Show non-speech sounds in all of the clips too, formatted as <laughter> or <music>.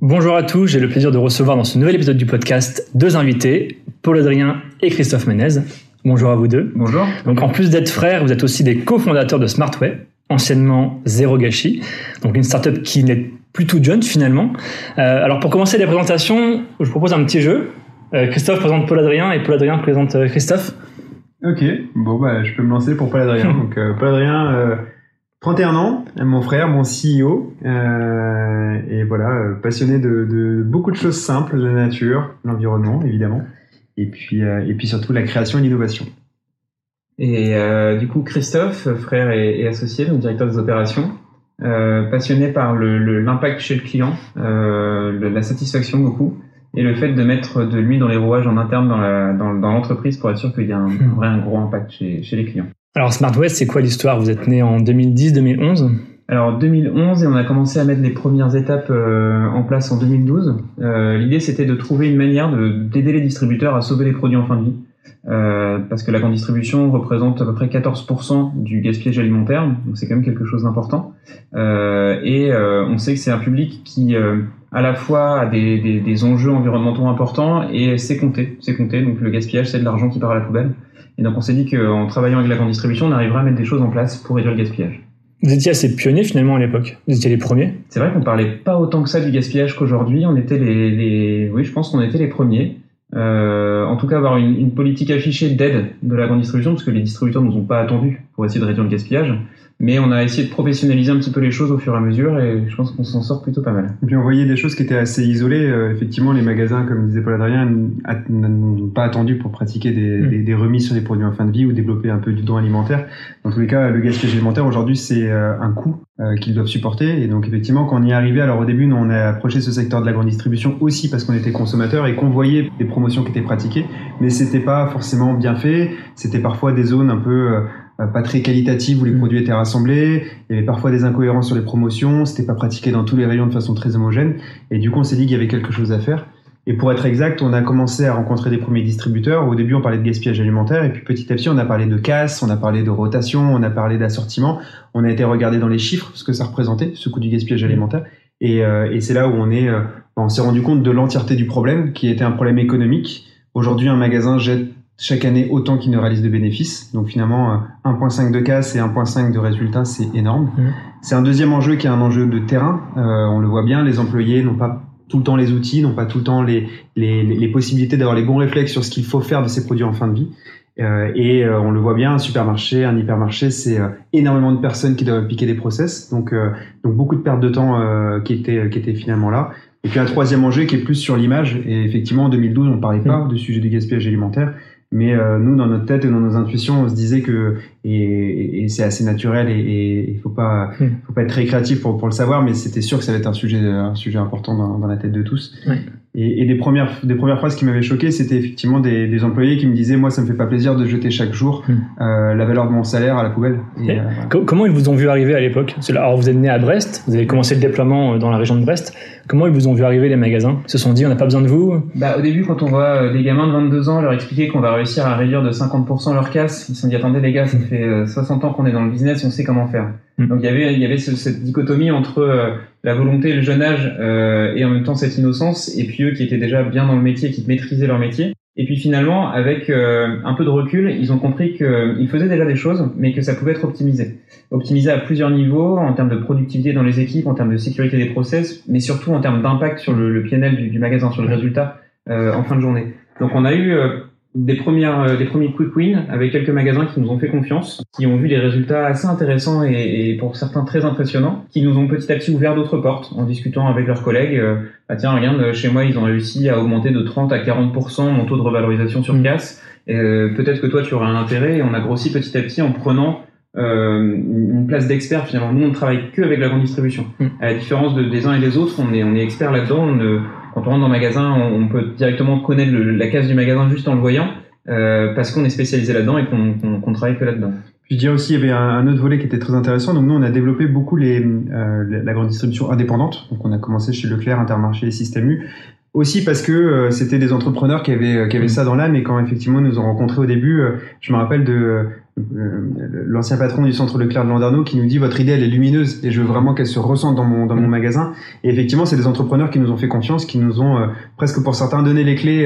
Bonjour à tous, j'ai le plaisir de recevoir dans ce nouvel épisode du podcast deux invités, Paul Adrien et Christophe Menez. Bonjour à vous deux. Bonjour. Donc en plus d'être frères, vous êtes aussi des cofondateurs de Smartway, anciennement Zero Gâchis, donc une startup qui n'est plus toute jeune finalement. Euh, alors pour commencer les présentations, je vous propose un petit jeu. Euh, Christophe présente Paul Adrien et Paul Adrien présente euh, Christophe. Ok, bon bah je peux me lancer pour Paul Adrien. <laughs> Donc euh, Paul Adrien, 31 ans, mon frère, mon CEO, euh, et voilà, euh, passionné de, de beaucoup de choses simples, la nature, l'environnement évidemment, et puis euh, et puis surtout la création et l'innovation. Et euh, du coup, Christophe, frère et, et associé, donc directeur des opérations, euh, passionné par le- le- l'impact chez le client, euh, le- la satisfaction beaucoup, et le fait de mettre de l'huile dans les rouages en interne dans la- dans- dans l'entreprise pour être sûr qu'il y a un, un vrai un gros impact chez, chez les clients. Alors Smartway, c'est quoi l'histoire? Vous êtes né en 2010-2011 Alors 2011 et on a commencé à mettre les premières étapes euh, en place en 2012. Euh, L'idée c'était de trouver une manière de- d'aider les distributeurs à sauver les produits en fin de vie. Euh, parce que la grande distribution représente à peu près 14% du gaspillage alimentaire, donc c'est quand même quelque chose d'important. Euh, et euh, on sait que c'est un public qui à la fois a des, des, des enjeux environnementaux importants et c'est compté, c'est compté. Donc le gaspillage c'est de l'argent qui part à la poubelle. Et donc on s'est dit qu'en travaillant avec la grande distribution, on arriverait à mettre des choses en place pour réduire le gaspillage. Vous étiez assez pionnier finalement à l'époque. Vous étiez les premiers. C'est vrai qu'on parlait pas autant que ça du gaspillage qu'aujourd'hui. On était les, les, oui, je pense qu'on était les premiers. Euh, en tout cas, avoir une, une politique affichée d'aide de la grande distribution, parce que les distributeurs nous ont pas attendu pour essayer de réduire le gaspillage. Mais on a essayé de professionnaliser un petit peu les choses au fur et à mesure, et je pense qu'on s'en sort plutôt pas mal. Et puis on voyait des choses qui étaient assez isolées. Euh, effectivement, les magasins, comme disait Paul Adrien, n'ont pas attendu pour pratiquer des, Mm. des, des remises sur les produits en fin de vie ou développer un peu du don alimentaire. Dans tous les cas, le gaspillage alimentaire aujourd'hui, c'est euh, un coût euh, qu'ils doivent supporter. Et donc effectivement, quand on y est arrivé, alors au début, nous, on a approché ce secteur de la grande distribution aussi parce qu'on était consommateur et qu'on voyait des promotions qui étaient pratiquées, mais c'était pas forcément bien fait. C'était parfois des zones un peu euh, pas très qualitatives où les Mm. produits étaient rassemblés. Il y avait parfois des incohérences sur les promotions. C'était pas pratiqué dans tous les rayons de façon très homogène. Et du coup, on s'est dit qu'il y avait quelque chose à faire. Et pour être exact, on a commencé à rencontrer des premiers distributeurs. Au début, on parlait de gaspillage alimentaire, et puis petit à petit, on a parlé de casse, on a parlé de rotation, on a parlé d'assortiment. On a été regarder dans les chiffres ce que ça représentait, ce coût du gaspillage alimentaire. Et, euh, et c'est là où on est, euh, on s'est rendu compte de l'entièreté du problème, qui était un problème économique. Aujourd'hui, un magasin jette chaque année autant qu'il ne réalise de bénéfices. Donc finalement, euh, 1.5 de casse et 1.5 de résultats, c'est énorme. Mhm. C'est un deuxième enjeu qui est un enjeu de terrain. Euh, on le voit bien, les employés n'ont pas tout le temps les outils, n'ont pas tout le temps les, les, les- possibilités d'avoir les bons réflexes sur ce qu'il faut faire de ces produits en fin de vie. Euh, et euh, on le voit bien, un supermarché, un hypermarché, c'est euh, énormément de personnes qui doivent appliquer des process, donc, euh, donc beaucoup de pertes de temps euh, qui, étaient, qui étaient finalement là. Et puis un troisième enjeu qui est plus sur l'image, et effectivement en 2012 on ne parlait pas du sujet du gaspillage alimentaire, mais euh, nous dans notre tête et dans nos intuitions on se disait que, et, et- c'est assez naturel et- il faut pas, Mm. faut pas être très créatif pour, pour le savoir, mais c'était sûr que ça allait être un sujet, un sujet important dans, dans la tête de tous. Ouais. Et, et des premières, des premières phrases qui m'avaient choqué, c'était effectivement des, des employés qui me disaient, moi, ça me fait pas plaisir de jeter chaque jour Hmm. euh, la valeur de mon salaire à la poubelle. Et, Et euh, voilà. Comment ils vous ont vu arriver à l'époque? Alors vous êtes né à Brest, vous avez commencé le déploiement euh, dans la région de Brest. Comment ils vous ont vu arriver les magasins? Ils se sont dit on n'a pas besoin de vous? Bah, au début, quand on voit des gamins de 22 ans leur expliquer qu'on va réussir à réduire de 50% leur casse, ils se sont dit attendez les gars, ça fait euh, 60 ans qu'on est dans le business, on sait comment faire. Mm. Donc il y avait, il y avait ce- cette dichotomie entre euh, la volonté, le jeune âge euh, et en même temps cette innocence, et puis eux qui étaient déjà bien dans le métier, qui maîtrisaient leur métier. Et puis finalement, avec euh, un peu de recul, ils ont compris qu'ils faisaient déjà des choses, mais que ça pouvait être optimisé. Optimisé à plusieurs niveaux, en termes de productivité dans les équipes, en termes de sécurité des process, mais surtout en termes d'impact sur le, le PNL du, du magasin, sur le résultat euh, en fin de journée. Donc on a eu euh, des premières, euh, des premiers quick wins avec quelques magasins qui nous ont fait confiance, qui ont vu des résultats assez intéressants et, et pour certains très impressionnants, qui nous ont petit à petit ouvert d'autres portes en discutant avec leurs collègues. euh, ah tiens, regarde, euh, chez moi ils ont réussi à augmenter de 30 à 40% mon taux de revalorisation sur Mm. casse. Euh, Peut-être que toi tu aurais un intérêt et on a grossi petit à petit en prenant euh, une place d'expert finalement. Nous on ne travaille que avec la grande distribution. Mm. À la différence de, des uns et des autres, on est, on est expert là-dedans. On quand on rentre dans le magasin, on, peut directement connaître la case du magasin juste en le voyant, euh, parce qu'on est spécialisé là-dedans et qu'on qu'on travaille que là-dedans. Je dirais aussi, il y avait un autre volet qui était très intéressant. Donc nous, on a développé beaucoup les, euh, la grande distribution indépendante. Donc on a commencé chez Leclerc, Intermarché et Système U. aussi parce que euh, c'était des entrepreneurs qui avaient qui avaient ça dans l'âme et quand effectivement nous ont rencontrés au début, euh, je me rappelle de euh, l'ancien patron du centre Leclerc de Landerneau qui nous dit votre idée elle est lumineuse et je veux vraiment qu'elle se ressente dans mon dans mon magasin. Et effectivement c'est des entrepreneurs qui nous ont fait confiance qui nous ont presque pour certains donné les clés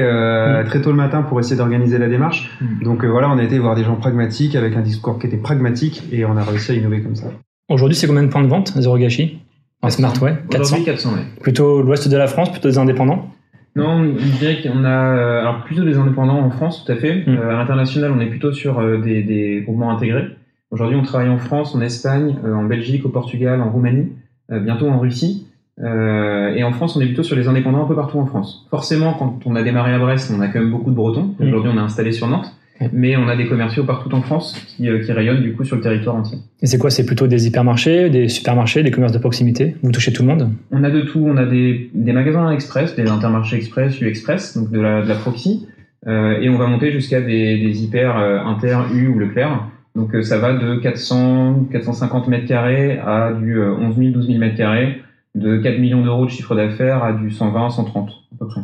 très tôt le matin pour essayer d'organiser la démarche. Donc voilà on a été voir des gens pragmatiques avec un discours qui était pragmatique et on a réussi à innover comme ça. Aujourd'hui c'est combien de points de vente Zero Gâchis? En Smartway 400 400 ouais. plutôt l'ouest de la France plutôt des indépendants? Non, je dirais qu'on a euh, alors plutôt des indépendants en France, tout à fait. Mm. Euh, à l'international, on est plutôt sur euh, des, des, groupements intégrés. Aujourd'hui, on travaille en France, en Espagne, en Belgique, au Portugal, en Roumanie, bientôt en Russie. et en France, on est plutôt sur les indépendants un peu partout en France. Forcément, quand on a démarré à Brest, on a quand même beaucoup de Bretons. Mm. Aujourd'hui, on a installé sur Nantes mais on a des commerciaux partout en France qui, qui, rayonnent du coup sur le territoire entier. Et c'est quoi C'est plutôt des hypermarchés, des supermarchés, des commerces de proximité? Vous touchez tout le monde? On a de tout. On a des, des magasins express, des intermarchés express, U express, donc de la, de la proxy, euh, et on va monter jusqu'à des, des, hyper euh, inter, U ou Leclerc. Donc euh, ça va de 400, 450 mètres carrés à du 11 000, 12 000 mètres carrés, de 4 millions d'euros de chiffre d'affaires à du 120, 130 à peu près.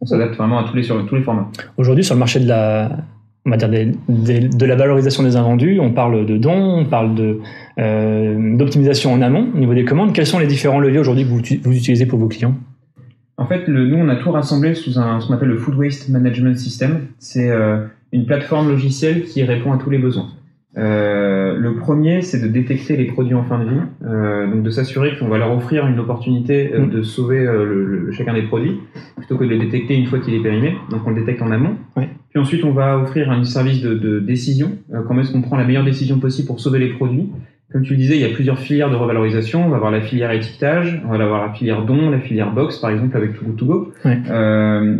On s'adapte vraiment à tous les, sur tous les formats. Aujourd'hui, sur le marché de la, on va dire de la valorisation des invendus, on parle de dons, on parle de euh, d'optimisation en amont au niveau des commandes. Quels sont les différents leviers aujourd'hui que vous, vous, utilisez pour vos clients? En fait, le, nous on a tout rassemblé sous un ce qu'on appelle le Food Waste Management System. C'est euh, une plateforme logicielle qui répond à tous les besoins. Euh, le premier, c'est de détecter les produits en fin de vie, donc de s'assurer qu'on va leur offrir une opportunité mm. de sauver le, chacun des produits, plutôt que de les détecter une fois qu'il est périmé. Donc on le détecte en amont. Puis ensuite, on va offrir un service de, de décision. comment est-ce qu'on prend la meilleure décision possible pour sauver les produits? Comme tu le disais, il y a plusieurs filières de revalorisation. On va avoir la filière étiquetage, on va avoir la filière don, la filière box, par exemple avec Too Good To Go.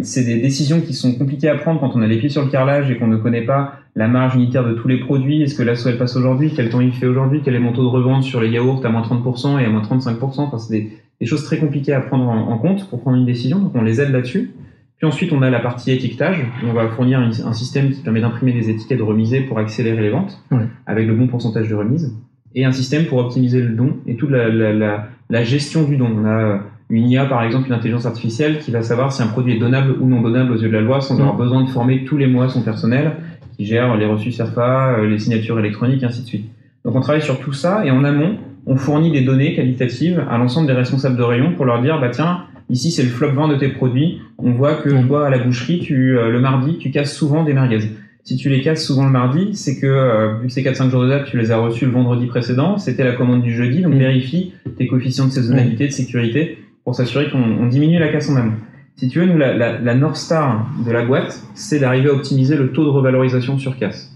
c'est des décisions qui sont compliquées à prendre quand on a les pieds sur le carrelage et qu'on ne connaît pas la marge unitaire de tous les produits, est-ce que la soie elle passe aujourd'hui, quel temps il fait aujourd'hui, quel est mon taux de revente sur les yaourts à moins 30% et à moins 35%, enfin c'est des, des, choses très compliquées à prendre en, compte pour prendre une décision, donc on les aide là-dessus. Puis ensuite on a la partie étiquetage, on va fournir un, système qui permet d'imprimer des étiquettes remisées pour accélérer les ventes, avec le bon pourcentage de remise, et un système pour optimiser le don et toute la, la, la, la gestion du don. On a une IA, par exemple, une intelligence artificielle qui va savoir si un produit est donnable ou non donnable aux yeux de la loi sans avoir besoin de former tous les mois son personnel qui gère les reçus SERFA, euh, les signatures électroniques, et ainsi de suite. Donc on travaille sur tout ça et en amont, on fournit des données qualitatives à l'ensemble des responsables de rayon pour leur dire, bah tiens, ici c'est le flop vent de tes produits. On voit que toi à la boucherie, tu, euh, le mardi, tu casses souvent des merguez. Si tu les casses souvent le mardi, c'est que euh, vu que c'est 4-5 jours de date, tu les as reçus le vendredi précédent, c'était la commande du jeudi, donc vérifie tes coefficients de saisonnalité, de sécurité, pour s'assurer qu'on diminue la casse en amont. Si tu veux, nous, la, la, la North Star de la boîte, c'est d'arriver à optimiser le taux de revalorisation sur casse.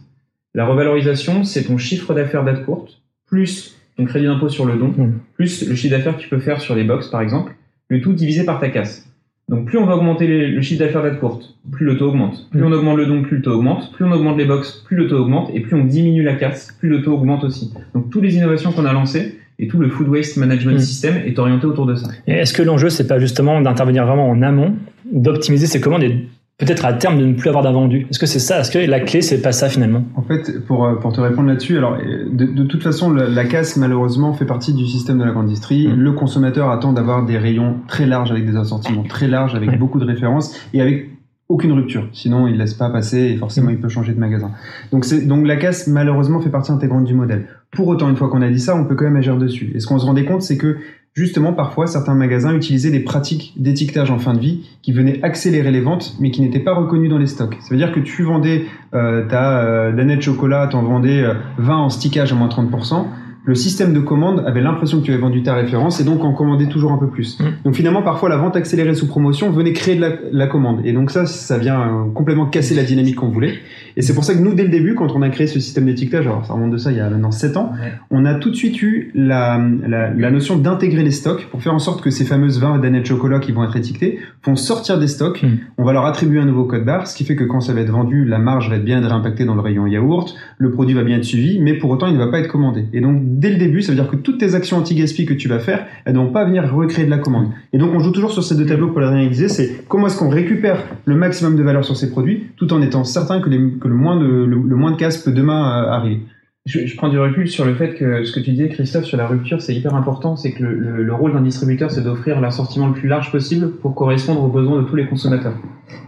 La revalorisation, c'est ton chiffre d'affaires date courte, plus ton crédit d'impôt sur le don, mmh. plus le chiffre d'affaires que tu peux faire sur les box, par exemple, le tout divisé par ta casse. Donc plus on va augmenter le chiffre d'affaires date courte, plus le taux augmente. Plus on augmente le don, plus le taux augmente. Plus on augmente les box, plus le taux augmente. Et plus on diminue la casse, plus le taux augmente aussi. Donc toutes les innovations qu'on a lancées, et tout le food waste management mm. system est orienté autour de ça. est-ce que l'enjeu, c'est pas justement d'intervenir vraiment en amont, d'optimiser ses commandes et peut-être à terme de ne plus avoir d'invendus Est-ce que c'est ça Est-ce que la clé, c'est pas ça finalement? En fait, pour, euh, pour te répondre là-dessus, alors de, de, toute façon, la, casse, malheureusement, fait partie du système de la grande industrie. Mm. Le consommateur attend d'avoir des rayons très larges avec des assortiments très larges, avec beaucoup de références et avec aucune rupture. Sinon, il laisse pas passer et forcément, mm. il peut changer de magasin. Donc, c'est, donc la casse, malheureusement, fait partie intégrante du modèle. Pour autant, une fois qu'on a dit ça, on peut quand même agir dessus. Et ce qu'on se rendait compte, c'est que justement, parfois, certains magasins utilisaient des pratiques d'étiquetage en fin de vie qui venaient accélérer les ventes, mais qui n'étaient pas reconnues dans les stocks. Ça veut dire que tu vendais euh, ta euh, danette chocolat, t'en vendais 20 euh, en stickage à moins 30%, le système de commande avait l'impression que tu avais vendu ta référence et donc en commandait toujours un peu plus. Mm. Donc finalement, parfois, la vente accélérée sous promotion venait créer de la, commande. Et donc ça, ça vient euh, complètement casser la dynamique qu'on voulait. Et c'est pour ça que nous, dès le début, quand on a créé ce système d'étiquetage, alors ça remonte de ça il y a maintenant 7 ans, on a tout de suite eu la, la, notion d'intégrer les stocks pour faire en sorte que ces fameuses 20 d'années de chocolat qui vont être étiquetées vont sortir des stocks. Mm. On va leur attribuer un nouveau code barre, ce qui fait que quand ça va être vendu, la marge va être bien réimpactée dans le rayon yaourt, le produit va bien être suivi, mais pour autant, il ne va pas être commandé. Et donc, dès le début, ça veut dire que toutes tes actions anti-gaspi que tu vas faire, elles ne vont pas venir recréer de la commande. Et donc, on joue toujours sur ces deux tableaux pour la réaliser, c'est comment est-ce qu'on récupère le maximum de valeur sur ces produits, tout en étant certain que, le, moins de, le, casse peut demain euh, arriver. je, prends du recul sur le fait que ce que tu disais, Christophe, sur la rupture, c'est hyper important. C'est que le, rôle d'un distributeur, c'est d'offrir l'assortiment le plus large possible pour correspondre aux besoins de tous les consommateurs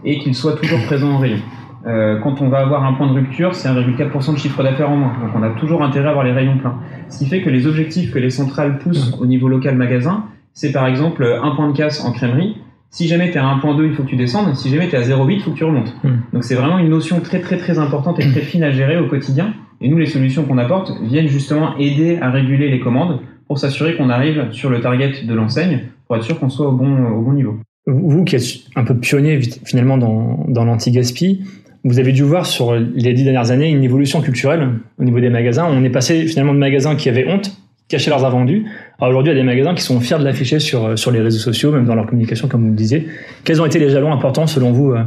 et qu'il soit toujours présent en rayon. Euh, quand on va avoir un point de rupture, c'est 1,4% de chiffre d'affaires en moins. Donc on a toujours intérêt à avoir les rayons pleins. Ce qui fait que les objectifs que les centrales poussent au niveau local magasin, c'est par exemple un point de casse en crèmerie. Si jamais tu es à 1.2, il faut que tu descendes. Si jamais tu es à 0.8, il faut que tu remontes. Hmm. Donc c'est vraiment une notion très très très importante et très fine à gérer au quotidien. Et nous, les solutions qu'on apporte viennent justement aider à réguler les commandes pour s'assurer qu'on arrive sur le target de l'enseigne pour être sûr qu'on soit au bon, au bon niveau. Vous qui êtes un peu pionnier finalement dans, dans l'anti-gaspi, vous avez dû voir sur les dix dernières années une évolution culturelle au niveau des magasins. On est passé finalement de magasins qui avaient honte, cachaient leurs invendus, à aujourd'hui à des magasins qui sont fiers de l'afficher sur, sur les réseaux sociaux, même dans leur communication, comme vous le disiez. Quels ont été les jalons importants selon vous euh,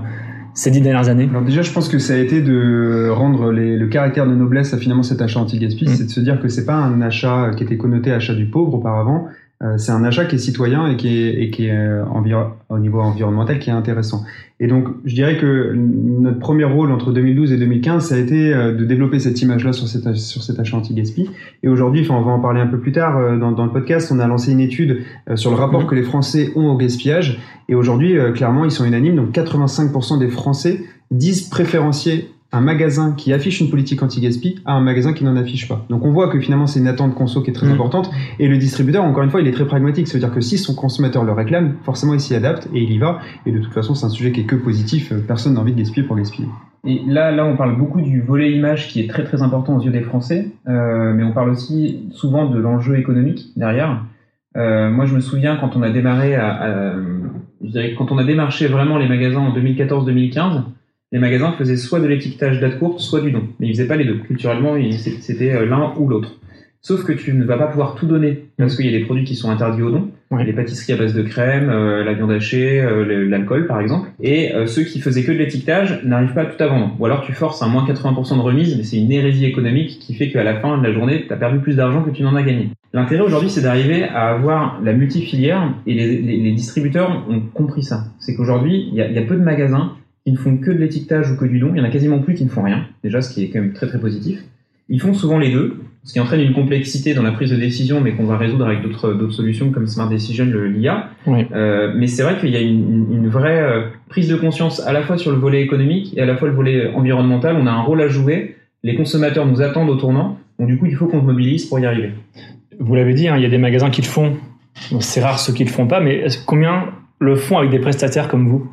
ces dix dernières années? Alors déjà, je pense que ça a été de rendre le caractère de noblesse à finalement cet achat anti-gaspi, mmh. c'est de se dire que c'est pas un achat qui était connoté achat du pauvre auparavant, euh, c'est un achat qui est citoyen et qui est, et qui est euh, au niveau environnemental qui est intéressant. Et donc, je dirais que notre premier rôle entre 2012 et 2015, ça a été euh, de développer cette image-là sur, cette, sur cet achat anti-gaspi. Et aujourd'hui, enfin, on va en parler un peu plus tard dans, dans, le podcast, on a lancé une étude sur le rapport mmh. que les Français ont au gaspillage. Et aujourd'hui, clairement, ils sont unanimes. Donc, 85% des Français disent préférencier un magasin qui affiche une politique anti-gaspi à un magasin qui n'en affiche pas. Donc on voit que finalement c'est une attente conso qui est très mm. importante et le distributeur encore une fois il est très pragmatique, c'est-à-dire que si son consommateur le réclame, forcément il s'y adapte et il y va et de toute façon c'est un sujet qui est que positif, personne n'a envie de gaspiller pour gaspiller. Et là, là, on parle beaucoup du volet image qui est très très important aux yeux des Français, euh, mais on parle aussi souvent de l'enjeu économique derrière. Euh, moi, je me souviens quand on a démarré, à, je dirais quand on a démarché vraiment les magasins en 2014-2015, les magasins faisaient soit de l'étiquetage date courte, soit du don. Mais ils faisaient pas les deux. Culturellement, c'était euh, l'un ou l'autre. Sauf que tu ne vas pas pouvoir tout donner parce qu'il y a des produits qui sont interdits au don. Les pâtisseries à base de crème, euh, la viande hachée, euh, l'alcool par exemple. Et ceux qui faisaient que de l'étiquetage n'arrivent pas à tout à vendre. Ou alors tu forces un moins 80% de remise, mais c'est une hérésie économique qui fait qu'à la fin de la journée, tu as perdu plus d'argent que tu n'en as gagné. L'intérêt aujourd'hui, c'est d'arriver à avoir la multifilière et les, distributeurs ont compris ça. C'est qu'aujourd'hui, il y, y a peu de magasins ils ne font que de l'étiquetage ou que du don. Il y en a quasiment plus qui ne font rien, déjà, ce qui est quand même très très positif. Ils font souvent les deux, ce qui entraîne une complexité dans la prise de décision, mais qu'on va résoudre avec d'autres solutions comme Smart Decision, l'IA. Euh, mais c'est vrai qu'il y a une, une vraie euh, prise de conscience à la fois sur le volet économique et à la fois le volet environnemental. On a un rôle à jouer. Les consommateurs nous attendent au tournant. Donc du coup, il faut qu'on se mobilise pour y arriver. Vous l'avez dit, hein, il y a des magasins qui le font. c'est rare ceux qui le font pas, mais combien le font avec des prestataires comme vous?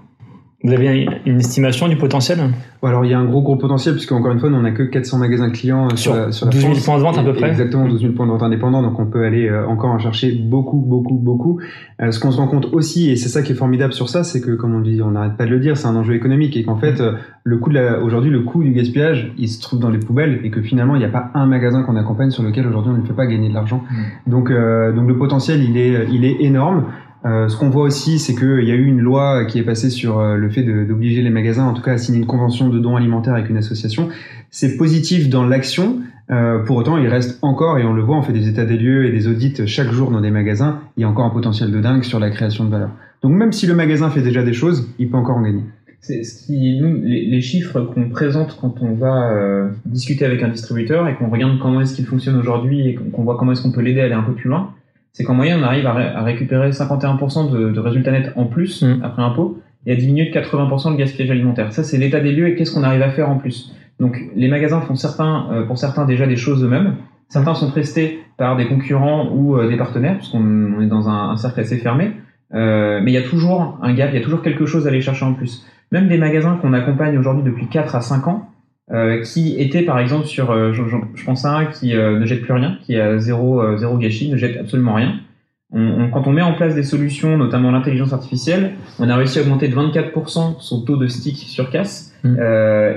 Vous avez une estimation du potentiel? Alors il y a un gros gros potentiel puisque encore une fois on n'a que 400 magasins clients euh, sur, sur, la, 12 000 points de vente à peu près. Exactement 12 000 points de vente indépendants donc on peut aller euh, encore en chercher beaucoup beaucoup beaucoup. Euh, ce qu'on se rend compte aussi et c'est ça qui est formidable sur ça c'est que comme on dit on n'arrête pas de le dire c'est un enjeu économique et qu'en fait le coût de la, aujourd'hui le coût du gaspillage il se trouve dans les poubelles et que finalement il n'y a pas un magasin qu'on accompagne sur lequel aujourd'hui on ne fait pas gagner de l'argent. Mmh. Donc donc le potentiel il est il est énorme. Euh, ce qu'on voit aussi, c'est qu'il y a eu une loi qui est passée sur euh, le fait d'obliger les magasins, en tout cas, à signer une convention de dons alimentaires avec une association. C'est positif dans l'action. Euh, pour autant, il reste encore, et on le voit, on fait des états des lieux et des audits chaque jour dans des magasins, il y a encore un potentiel de dingue sur la création de valeur. Donc même si le magasin fait déjà des choses, il peut encore en gagner. C'est ce qui, nous, les, chiffres qu'on présente quand on va discuter avec un distributeur et qu'on regarde comment est-ce qu'il fonctionne aujourd'hui et qu'on voit comment est-ce qu'on peut l'aider à aller un peu plus loin, c'est qu'en moyenne, on arrive à, récupérer 51% de, de, résultats nets en plus mm. après impôt et à diminuer de 80% le gaspillage alimentaire. Ça, c'est l'état des lieux et qu'est-ce qu'on arrive à faire en plus. Donc, les magasins font certains, euh, pour certains déjà des choses eux-mêmes. Certains sont prestés par des concurrents ou euh, des partenaires, puisqu'on est dans un, un cercle assez fermé. Euh, mais il y a toujours un gap, il y a toujours quelque chose à aller chercher en plus. Même des magasins qu'on accompagne aujourd'hui depuis 4 à 5 ans, qui était par exemple sur, euh, je, je, pense à un qui euh, ne jette plus rien, qui a zéro, zéro gâchis, ne jette absolument rien. On, quand on met en place des solutions, notamment l'intelligence artificielle, on a réussi à augmenter de 24% son taux de stick sur casse mmh.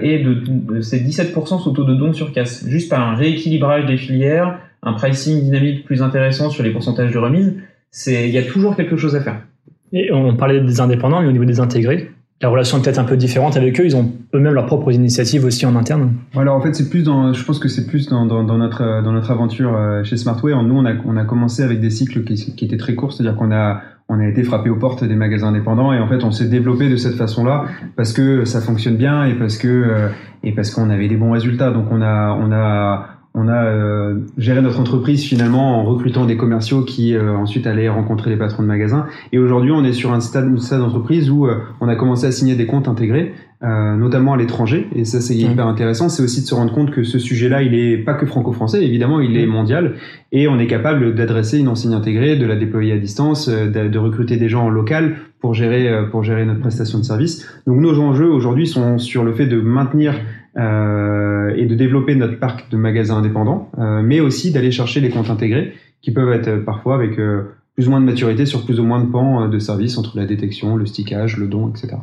et de, de ces 17% son taux de don sur casse, juste par un rééquilibrage des filières, un pricing dynamique plus intéressant sur les pourcentages de remise. C'est, il y a toujours quelque chose à faire. Et on parlait des indépendants, mais au niveau des intégrés, la relation est peut-être un peu différente avec eux. Ils ont eux-mêmes leurs propres initiatives aussi en interne. Alors en fait, c'est plus dans, je pense que c'est plus dans, notre dans notre aventure euh, chez Smartway. Nous, on a on a commencé avec des cycles qui, qui étaient très courts, c'est-à-dire qu'on a on a été frappé aux portes des magasins indépendants et en fait on s'est développé de cette façon-là parce que ça fonctionne bien et parce que euh, et parce qu'on avait des bons résultats. Donc on a on a on a euh, géré notre entreprise finalement en recrutant des commerciaux qui euh, ensuite allaient rencontrer les patrons de magasins. Et aujourd'hui, on est sur un stade, une stade d'entreprise où euh, on a commencé à signer des comptes intégrés, notamment à l'étranger. Et ça, c'est hyper intéressant. C'est aussi de se rendre compte que ce sujet-là, il est pas que franco-français, évidemment, il est mondial. Et on est capable d'adresser une enseigne intégrée, de la déployer à distance, de, de, recruter des gens en local pour gérer, pour gérer notre prestation de service. Donc nos enjeux aujourd'hui sont sur le fait de maintenir euh, et de développer notre parc de magasins indépendants, euh, mais aussi d'aller chercher les comptes intégrés qui peuvent être parfois avec euh, plus ou moins de maturité sur plus ou moins de pans de services entre la détection, le stickage, le don, etc.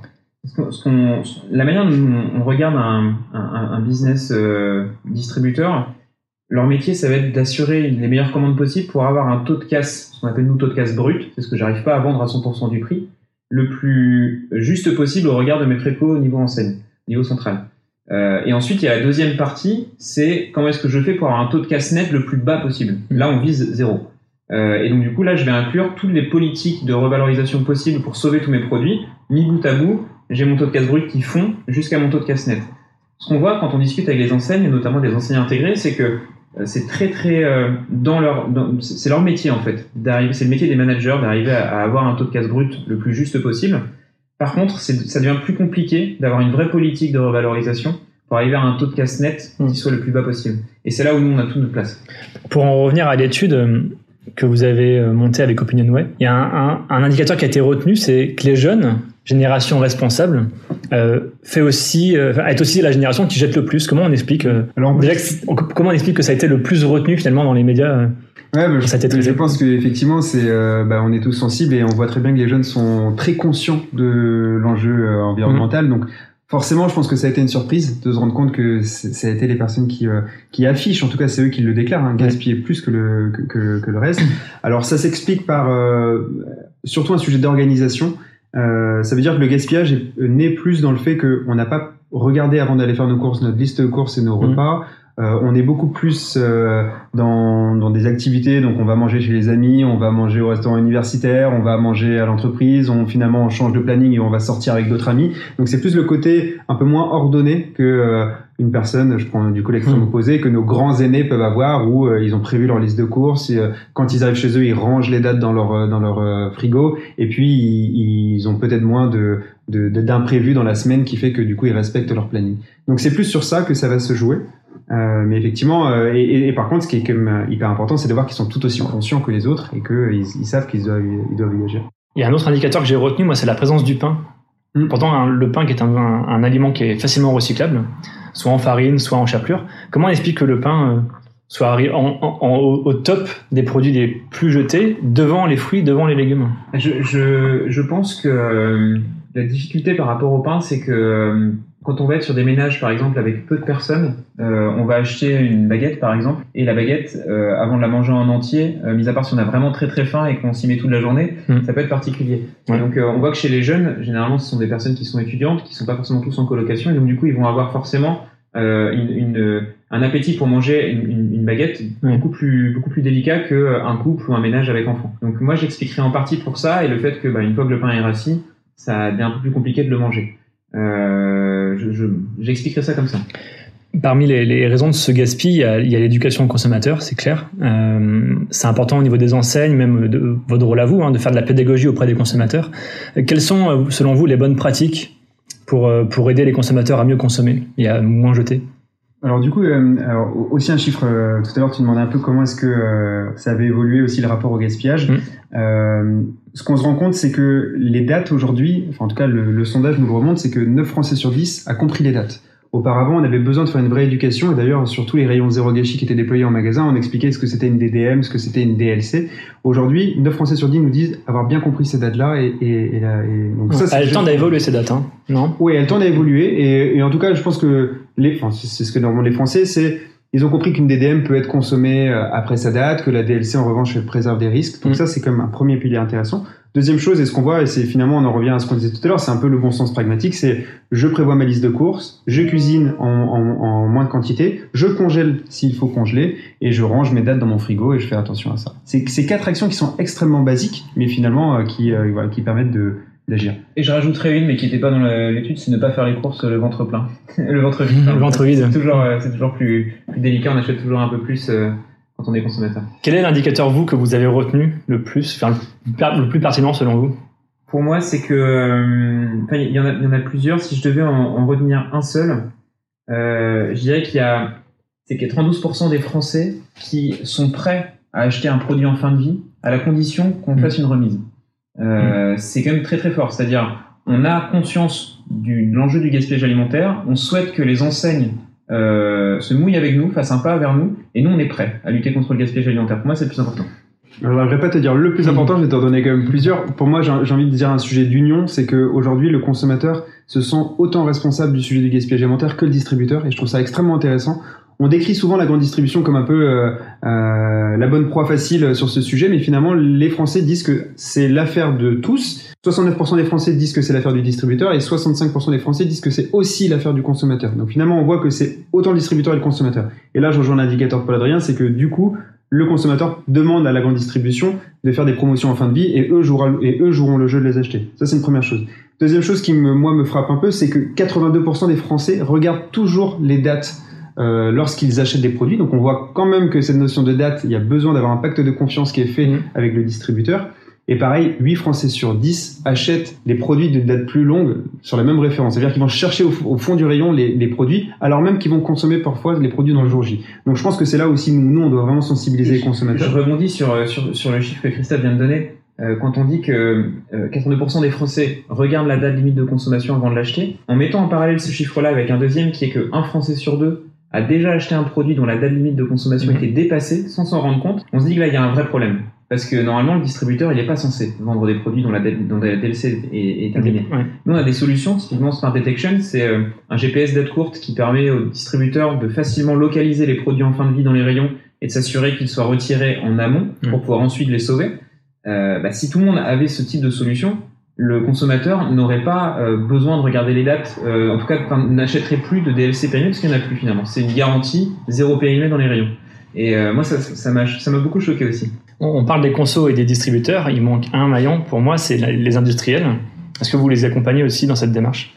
la manière dont on regarde un, business distributeur, leur métier, ça va être d'assurer les meilleures commandes possibles pour avoir un taux de casse, ce qu'on appelle nous taux de casse brut, c'est ce que j'arrive pas à vendre à 100% du prix, le plus juste possible au regard de mes préco au niveau enseigne, niveau central. Euh, et ensuite, il y a la deuxième partie, c'est comment est-ce que je fais pour avoir un taux de casse net le plus bas possible. Là, on vise zéro. Euh, et donc, du coup, là, je vais inclure toutes les politiques de revalorisation possibles pour sauver tous mes produits. Mis bout à bout, j'ai mon taux de casse brut qui fond jusqu'à mon taux de casse net. Ce qu'on voit quand on discute avec les enseignes, notamment des enseignes intégrées, c'est que euh, c'est très très euh, dans leur c'est leur métier en fait c'est le métier des managers d'arriver à, à, avoir un taux de casse brut le plus juste possible par contre, ça devient plus compliqué d'avoir une vraie politique de revalorisation pour arriver à un taux de casse net qui hmm. soit le plus bas possible. Et c'est là où nous, on a toute notre place. Pour en revenir à l'étude euh, que vous avez euh, montée avec OpinionWay, il y a un, indicateur qui a été retenu, c'est que les jeunes, génération responsable, euh, fait aussi, est aussi la génération qui jette le plus. Comment on explique Alors, comment on explique que ça a été le plus retenu finalement dans les médias Ouais, bah, je, je, pense qu'effectivement, c'est, euh, bah, on est tous sensibles et on voit très bien que les jeunes sont très conscients de l'enjeu euh, environnemental. Donc, forcément, je pense que ça a été une surprise de se rendre compte que ça a été les personnes qui, euh, qui affichent, en tout cas, c'est eux qui le déclarent, hein, gaspiller plus que le, que, que, le reste. Alors, ça s'explique par surtout un sujet d'organisation. ça veut dire que le gaspillage est né plus dans le fait qu'on n'a pas regardé avant d'aller faire nos courses notre liste de courses et nos mmh. Euh, on est beaucoup plus euh, dans, dans, des activités, donc on va manger chez les amis, on va manger au restaurant universitaire, on va manger à l'entreprise, on finalement on change de planning et on va sortir avec d'autres amis. Donc c'est plus le côté un peu moins ordonné que euh, une personne, je prends du l'extrême mmh. opposé, que nos grands aînés peuvent avoir où ils ont prévu leur liste de courses. Et, quand ils arrivent chez eux, ils rangent les dates dans leur dans leur frigo et puis ils, ils ont peut-être moins de d'imprévus de, dans la semaine qui fait que du coup ils respectent leur planning. Donc c'est plus sur ça que ça va se jouer. Euh, mais effectivement, euh, et, et, par contre, ce qui est quand même euh, hyper important, c'est de voir qu'ils sont tout aussi conscients que les autres et qu'ils ils savent qu'ils doivent, ils doivent y agir. Il y a un autre indicateur que j'ai retenu, moi, c'est la présence du pain. Mm. Pourtant, le pain qui est un, un, aliment qui est facilement recyclable, soit en farine, soit en chapelure. Comment on explique que le pain soit en, en, au top des produits les plus jetés, devant les fruits, devant les légumes? Je, je, je pense que la difficulté par rapport au pain, c'est que quand on va être sur des ménages, par exemple, avec peu de personnes, euh, on va acheter une baguette, par exemple, et la baguette, euh, avant de la manger en entier, euh, mis à part si on a vraiment très très faim et qu'on s'y met toute la journée, mm. ça peut être particulier. Donc, on voit que chez les jeunes, généralement, ce sont des personnes qui sont étudiantes, qui sont pas forcément tous en colocation, et donc du coup, ils vont avoir forcément une, une, un appétit pour manger une, une baguette beaucoup plus beaucoup plus délicat qu'un couple ou un ménage avec enfants. Donc, moi, j'expliquerai en partie pour ça et le fait que, bah, une fois que le pain est rassis, ça devient un peu plus compliqué de le manger. J'expliquerai ça comme ça. Parmi les, les, raisons de ce gaspillage, il y a l'éducation au consommateur, c'est clair. Euh, c'est important au niveau des enseignes, même votre rôle à vous, hein, de faire de la pédagogie auprès des consommateurs. Quelles sont, euh, selon vous, les bonnes pratiques pour, euh, pour aider les consommateurs à mieux consommer et à moins jeter? Alors du coup, euh, alors, aussi un chiffre, euh, tout à l'heure tu demandais un peu comment est-ce que euh, ça avait évolué aussi le rapport au gaspillage. Mmh. ce qu'on se rend compte, c'est que les dates aujourd'hui, enfin en tout cas le, le sondage nous le remonte, c'est que 9 Français sur 10 a compris les dates. Auparavant, on avait besoin de faire une vraie éducation, et d'ailleurs, sur tous les rayons zéro gâchis qui étaient déployés en magasin, on expliquait ce que c'était une DDM, ce que c'était une DLC. Aujourd'hui, 9 Français sur 10 nous disent avoir bien compris ces dates-là, et, et, et, donc ça, Elle tend à évoluer ces dates, hein, non? Oui, elles tendent à évoluer, et, en tout cas, je pense que les, enfin, c'est ce que normalement les Français, c'est ils ont compris qu'une DDM peut être consommée euh, après sa date, que la DLC en revanche préserve des risques. Donc mm. ça, c'est comme un premier pilier intéressant. Deuxième chose, et ce qu'on voit, et c'est finalement, on en revient à ce qu'on disait tout à l'heure, c'est un peu le bon sens pragmatique, c'est je prévois ma liste de courses, je cuisine en, en, en moins de quantité, je congèle s'il faut congeler, et je range mes dates dans mon frigo et je fais attention à ça. C'est ces quatre actions qui sont extrêmement basiques, mais finalement euh, qui, euh, voilà, qui permettent de d'agir. Et je rajouterais une, mais qui n'était pas dans l'étude, c'est ne pas faire les courses le ventre plein. <laughs> le ventre vide. Le ventre vide. C'est toujours, c'est toujours plus, plus délicat, on achète toujours un peu plus quand on est consommateur. Quel est l'indicateur, vous, que vous avez retenu le plus, enfin, le plus pertinent selon vous? Pour moi, c'est que, il y, en a, y en a plusieurs. Si je devais en, retenir un seul, euh, je dirais qu'il y a, c'est qu'il y a 32% des Français qui sont prêts à acheter un produit en fin de vie à la condition qu'on mmh. fasse une remise. Euh, mmh. C'est quand même très très fort. C'est-à-dire, on a conscience du, de l'enjeu du gaspillage alimentaire. On souhaite que les enseignes euh, se mouillent avec nous, fassent un pas vers nous, et nous on est prêts à lutter contre le gaspillage alimentaire. Pour moi, c'est le plus important. Alors, je vais pas te dire le plus important, je vais t'en donner quand même plusieurs. Pour moi, j'ai envie de dire un sujet d'union, c'est qu'aujourd'hui, le consommateur se sent autant responsable du sujet du gaspillage alimentaire que le distributeur, et je trouve ça extrêmement intéressant on décrit souvent la grande distribution comme un peu euh, euh, la bonne proie facile sur ce sujet, mais finalement, les Français disent que c'est l'affaire de tous. 69% des Français disent que c'est l'affaire du distributeur et 65% des Français disent que c'est aussi l'affaire du consommateur. Donc finalement, on voit que c'est autant le distributeur et le consommateur. Et là, je rejoins l'indicateur Paul Adrien, c'est que du coup, le consommateur demande à la grande distribution de faire des promotions en fin de vie et eux joueront, le jeu de les acheter. Ça, c'est une première chose. Deuxième chose qui, moi, me frappe un peu, c'est que 82% des Français regardent toujours les dates euh, lorsqu'ils achètent des produits. Donc on voit quand même que cette notion de date, il y a besoin d'avoir un pacte de confiance qui est fait mmh. avec le distributeur. Et pareil, 8 Français sur 10 achètent des produits de date plus longue sur la même référence. C'est-à-dire qu'ils vont chercher au, fond du rayon les, les, produits, alors même qu'ils vont consommer parfois les produits dans le jour J. Donc je pense que c'est là aussi où nous, on doit vraiment sensibiliser les consommateurs. Je rebondis sur, euh, sur, sur le chiffre que Christophe vient de donner. Euh, quand on dit que euh, 82% des Français regardent la date limite de consommation avant de l'acheter, en mettant en parallèle ce chiffre-là avec un deuxième qui est que un Français sur deux a déjà acheté un produit dont la date limite de consommation mhm. était dépassée sans s'en rendre compte, on se dit que là, il y a un vrai problème. Parce que normalement, le distributeur, il n'est pas censé vendre des produits dont la, dont la DLC est, est terminée. Nous, on a des solutions, typiquement Smart Detection, c'est euh, un GPS date courte qui permet au distributeur de facilement localiser les produits en fin de vie dans les rayons et de s'assurer qu'ils soient retirés en amont pour pouvoir ensuite les sauver. Euh, bah, si tout le monde avait ce type de solution, le consommateur n'aurait pas euh, besoin de regarder les dates, euh, en tout cas n'achèterait plus de DLC périmé parce qu'il n'y en a plus finalement. C'est une garantie zéro périmé dans les rayons. Et euh, moi, ça, ça m'a ça m'a beaucoup choqué aussi. On parle des consos et des distributeurs. Il manque un maillon pour moi, c'est les industriels. Est-ce que vous les accompagnez aussi dans cette démarche?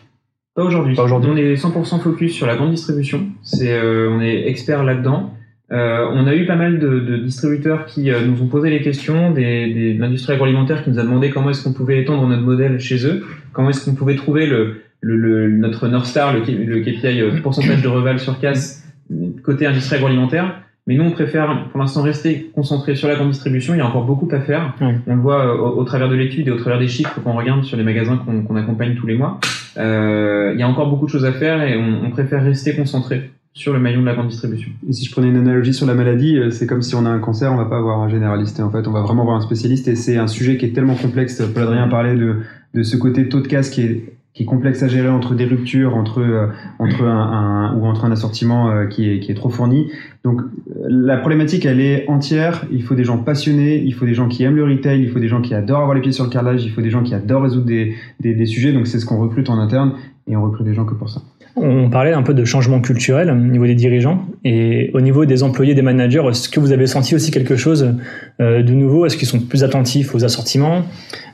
Pas aujourd'hui. aujourd'hui. On est 100% focus sur la grande distribution. C'est, on est expert là-dedans. Euh, on a eu pas mal de, de distributeurs qui euh, nous ont posé les questions, des, des, de l'industrie agroalimentaire qui nous a demandé comment est-ce qu'on pouvait étendre notre modèle chez eux, comment est-ce qu'on pouvait trouver le, le, le, notre North Star, le, le KPI, euh, pourcentage de reval sur casse côté industrie agroalimentaire. Mais nous, on préfère pour l'instant rester concentré sur la grande distribution. Il y a encore beaucoup à faire. On le voit au, travers de l'étude et au travers des chiffres qu'on regarde sur les magasins qu'on accompagne tous les mois. Euh, il y a encore beaucoup de choses à faire et on, on préfère rester concentré sur le maillon de la grande distribution. Et si je prenais une analogie sur la maladie, euh, c'est comme si on a un cancer, on va pas avoir un généraliste. En fait, on va vraiment avoir un spécialiste. Et c'est un sujet qui est tellement complexe. Paul Adrien parlait de, de ce côté taux de casse qui est qui est complexe à gérer entre des ruptures, entre euh, entre un, un, ou entre un assortiment euh, qui est qui est trop fourni. Donc la problématique elle est entière. Il faut des gens passionnés, il faut des gens qui aiment le retail, il faut des gens qui adorent avoir les pieds sur le carrelage, il faut des gens qui adorent résoudre des des, des sujets. Donc c'est ce qu'on recrute en interne et on recrute des gens que pour ça. On parlait un peu de changement culturel au niveau des dirigeants et au niveau des employés, des managers. Est-ce que vous avez senti aussi quelque chose euh, de nouveau? Est-ce qu'ils sont plus attentifs aux assortiments?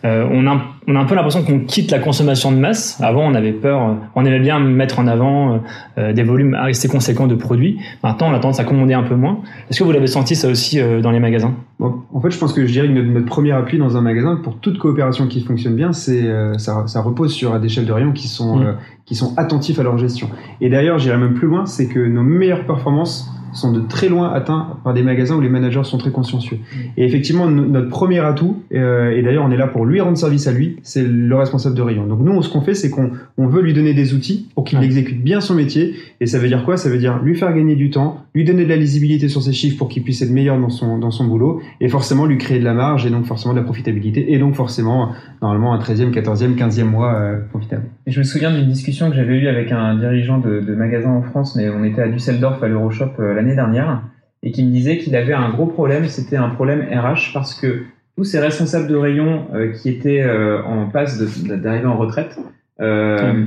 Euh, on, a, on a un peu l'impression qu'on quitte la consommation de masse. Avant, on avait peur, on aimait bien mettre en avant euh, des volumes assez conséquents de produits. Maintenant, on a tendance à commander un peu moins. Est-ce que vous l'avez senti ça aussi dans les magasins? En fait, je pense que je dirais que notre, premier appui dans un magasin, pour toute coopération qui fonctionne bien, c'est ça, ça, repose sur des chefs de rayon qui sont mmh qui sont attentifs à leur gestion. Et d'ailleurs, j'irai même plus loin, c'est que nos meilleures performances sont de très loin atteints par des magasins où les managers sont très consciencieux. Mm. Et effectivement, notre premier atout, euh, et d'ailleurs on est là pour lui rendre service à lui, c'est le responsable de rayon. Donc nous, ce qu'on fait, c'est qu'on on veut lui donner des outils pour qu'il exécute bien son métier. Et ça veut dire quoi? Ça veut dire lui faire gagner du temps, lui donner de la lisibilité sur ses chiffres pour qu'il puisse être meilleur dans son, dans son boulot, et forcément lui créer de la marge, et donc forcément de la profitabilité, et donc forcément, normalement, un 13e, 14e, 15e mois euh, profitable. Et je me souviens d'une discussion que j'avais eue avec un dirigeant de, de magasin en France, mais on était à Düsseldorf à l'Euroshop euh, l'année dernière, et qui me disait qu'il avait un gros problème, c'était un problème RH, parce que tous ces responsables de rayon euh, qui étaient en passe d'arriver en retraite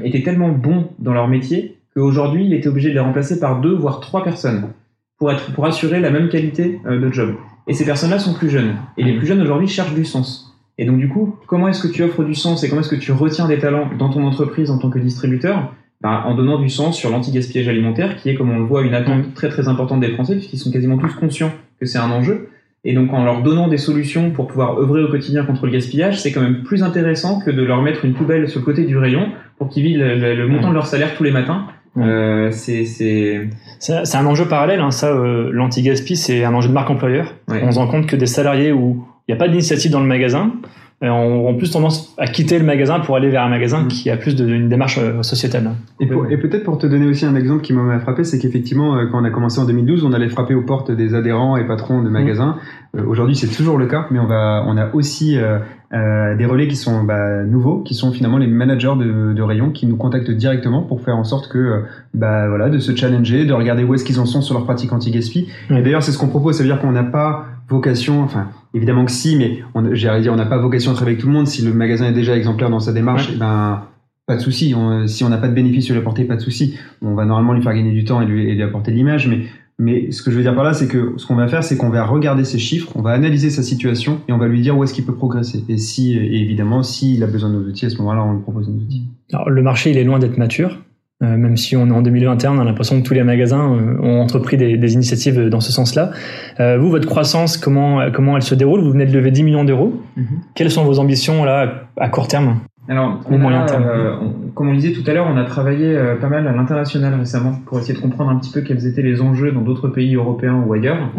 étaient tellement bons dans leur métier qu'aujourd'hui, il était obligé de les remplacer par deux, voire trois personnes pour, être, pour assurer la même qualité de job. Et ces personnes-là sont plus jeunes. Et les plus jeunes aujourd'hui cherchent du sens. Et donc du coup, comment est-ce que tu offres du sens et comment est-ce que tu retiens des talents dans ton entreprise en tant que distributeur? Bah, En donnant du sens sur l'anti-gaspillage alimentaire, qui est, comme on le voit, une attente très très importante des Français, puisqu'ils sont quasiment tous conscients que c'est un enjeu. Et donc en leur donnant des solutions pour pouvoir œuvrer au quotidien contre le gaspillage, c'est quand même plus intéressant que de leur mettre une poubelle sur le côté du rayon pour qu'ils vident le, montant de leur salaire tous les matins. Euh, c'est un enjeu parallèle, hein. ça, euh, l'anti-gaspi, c'est un enjeu de marque employeur. On se rend compte que des salariés où il n'y a pas d'initiative dans le magasin, euh, ont plus tendance à quitter le magasin pour aller vers un magasin mm. qui a plus d'une démarche euh, sociétale. Et, peut-être pour te donner aussi un exemple qui m'a frappé, c'est qu'effectivement, euh, quand on a commencé en 2012, on allait frapper aux portes des adhérents et patrons de magasins. Mm. Aujourd'hui, c'est toujours le cas, mais on, va, on a aussi des relais qui sont bah, nouveaux, qui sont finalement les managers de, de rayons qui nous contactent directement pour faire en sorte que, bah, voilà, de se challenger, de regarder où est-ce qu'ils en sont sur leur pratique anti-gaspi. Et d'ailleurs, c'est ce qu'on propose, ça veut dire qu'on n'a pas vocation, enfin évidemment que si, mais j'ai dire on n'a pas vocation à travailler avec tout le monde. Si le magasin est déjà exemplaire dans sa démarche, eh ben pas de souci. si on n'a pas de bénéfice sur la portée, pas de souci. On va normalement lui faire gagner du temps et lui, et lui apporter de l'image, mais mais ce que je veux dire par là, c'est que ce qu'on va faire, c'est qu'on va regarder ses chiffres, on va analyser sa situation et on va lui dire où est-ce qu'il peut progresser. Et si, et évidemment, s'il a besoin de nos outils, à ce moment-là, on lui propose nos outils. Alors, le marché, il est loin d'être mature. Euh, même si on est en 2021, on a l'impression que tous les magasins euh, ont entrepris des, initiatives dans ce sens-là. Euh, vous, votre croissance, comment, comment elle se déroule? Vous venez de lever 10 millions d'euros. Mhm. Quelles sont vos ambitions là à court terme? Alors, au moyen terme comme on disait tout à l'heure, on a travaillé pas mal à l'international récemment pour essayer de comprendre un petit peu quels étaient les enjeux dans d'autres pays européens ou ailleurs.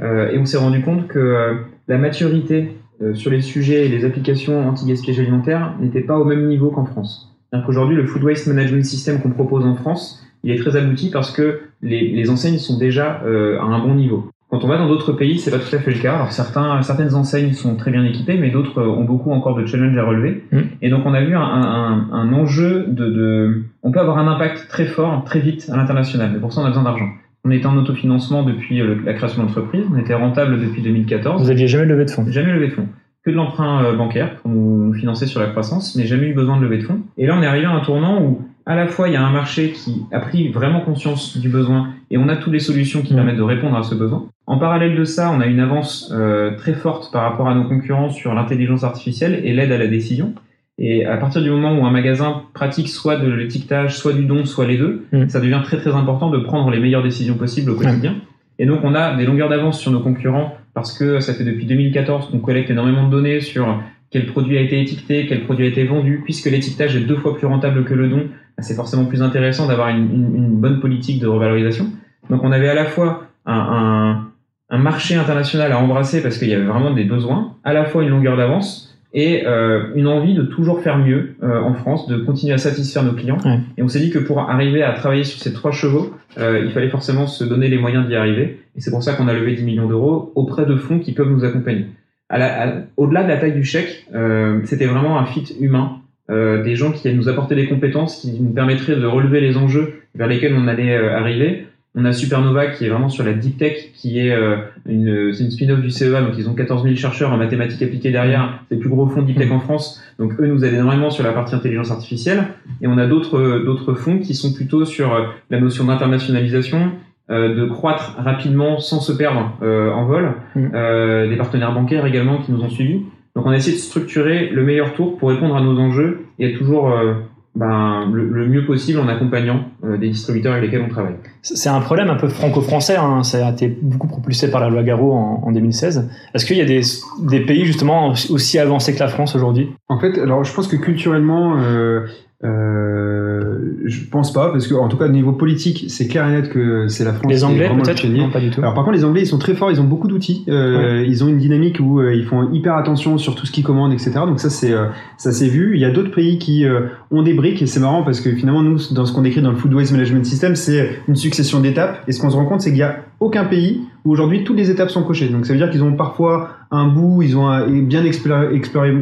et on s'est rendu compte que la maturité sur les sujets et les applications anti-gaspillage alimentaire n'était pas au même niveau qu'en France. Aujourd'hui, le Food Waste Management System qu'on propose en France, il est très abouti parce que les, enseignes sont déjà euh, à un bon niveau. Quand on va dans d'autres pays, c'est pas tout à fait le cas. Alors certains, certaines enseignes sont très bien équipées, mais d'autres ont beaucoup encore de challenges à relever. Mm. Et donc on a vu un, enjeu de, on peut avoir un impact très fort, très vite à l'international. Mais pour ça, on a besoin d'argent. On était en autofinancement depuis euh, la création de l'entreprise. On était rentable depuis 2014. Vous aviez jamais levé de fonds Jamais levé de fonds que de l'emprunt euh, bancaire pour nous financer sur la croissance, mais jamais eu besoin de lever de fonds. Et là, on est arrivé à un tournant où à la fois il y a un marché qui a pris vraiment conscience du besoin et on a toutes les solutions qui permettent de répondre à ce besoin. En parallèle de ça, on a une avance euh, très forte par rapport à nos concurrents sur l'intelligence artificielle et l'aide à la décision. Et à partir du moment où un magasin pratique soit de l'étiquetage, soit du don, soit les deux, mmh. ça devient très très important de prendre les meilleures décisions possibles au quotidien. Et donc on a des longueurs d'avance sur nos concurrents parce que ça fait depuis 2014 qu'on collecte énormément de données sur quel produit a été étiqueté, quel produit a été vendu, puisque l'étiquetage est deux fois plus rentable que le don, c'est forcément plus intéressant d'avoir une, une, bonne politique de revalorisation. Donc on avait à la fois un, un, un marché international à embrasser parce qu'il y avait vraiment des besoins, à la fois une longueur d'avance, et euh, une envie de toujours faire mieux euh, en France, de continuer à satisfaire nos clients. Et on s'est dit que pour arriver à travailler sur ces trois chevaux, euh, il fallait forcément se donner les moyens d'y arriver. Et c'est pour ça qu'on a levé 10 millions d'euros auprès de fonds qui peuvent nous accompagner. Au-delà de la taille du chèque, c'était vraiment un fit humain, des gens qui nous apportaient des compétences qui nous permettraient de relever les enjeux vers lesquels on allait arriver on a Supernova qui est vraiment sur la deep tech, qui est euh, une, c'est une spin-off du CEA, donc ils ont 14 000 chercheurs en mathématiques appliquées derrière. C'est le plus gros fonds deep tech en France. Donc eux nous aident énormément sur la partie intelligence artificielle. Et on a d'autres d'autres fonds qui sont plutôt sur euh, la notion d'internationalisation, euh, de croître rapidement sans se perdre en vol. Mm. des partenaires bancaires également qui nous ont suivis. Donc on a essayé de structurer le meilleur tour pour répondre à nos enjeux et être toujours ben, le, mieux possible en accompagnant euh, des distributeurs avec lesquels on travaille. C'est un problème un peu franco-français, hein. ça a été beaucoup propulsé par la loi Garot en, en 2016. Est-ce qu'il y a des, des, pays justement aussi avancés que la France aujourd'hui? En fait, alors je pense que culturellement, euh, euh, je pense pas, parce que en tout cas au niveau politique, c'est clair et net que c'est la France. Les Anglais peut-être Non, pas du tout. Alors par contre, les Anglais, ils sont très forts, ils ont beaucoup d'outils, euh, ils ont une dynamique où euh, ils font hyper attention sur tout ce qu'ils commandent, etc. Donc ça, c'est euh, ça s'est vu. Il y a d'autres pays qui euh, ont des briques et c'est marrant parce que finalement nous, dans ce qu'on décrit dans le Food Waste Management System, c'est une succession d'étapes. Et ce qu'on se rend compte, c'est qu'il y a aucun pays où aujourd'hui toutes les étapes sont cochées. Donc ça veut dire qu'ils ont parfois un bout, ils ont bien exploré, exploré,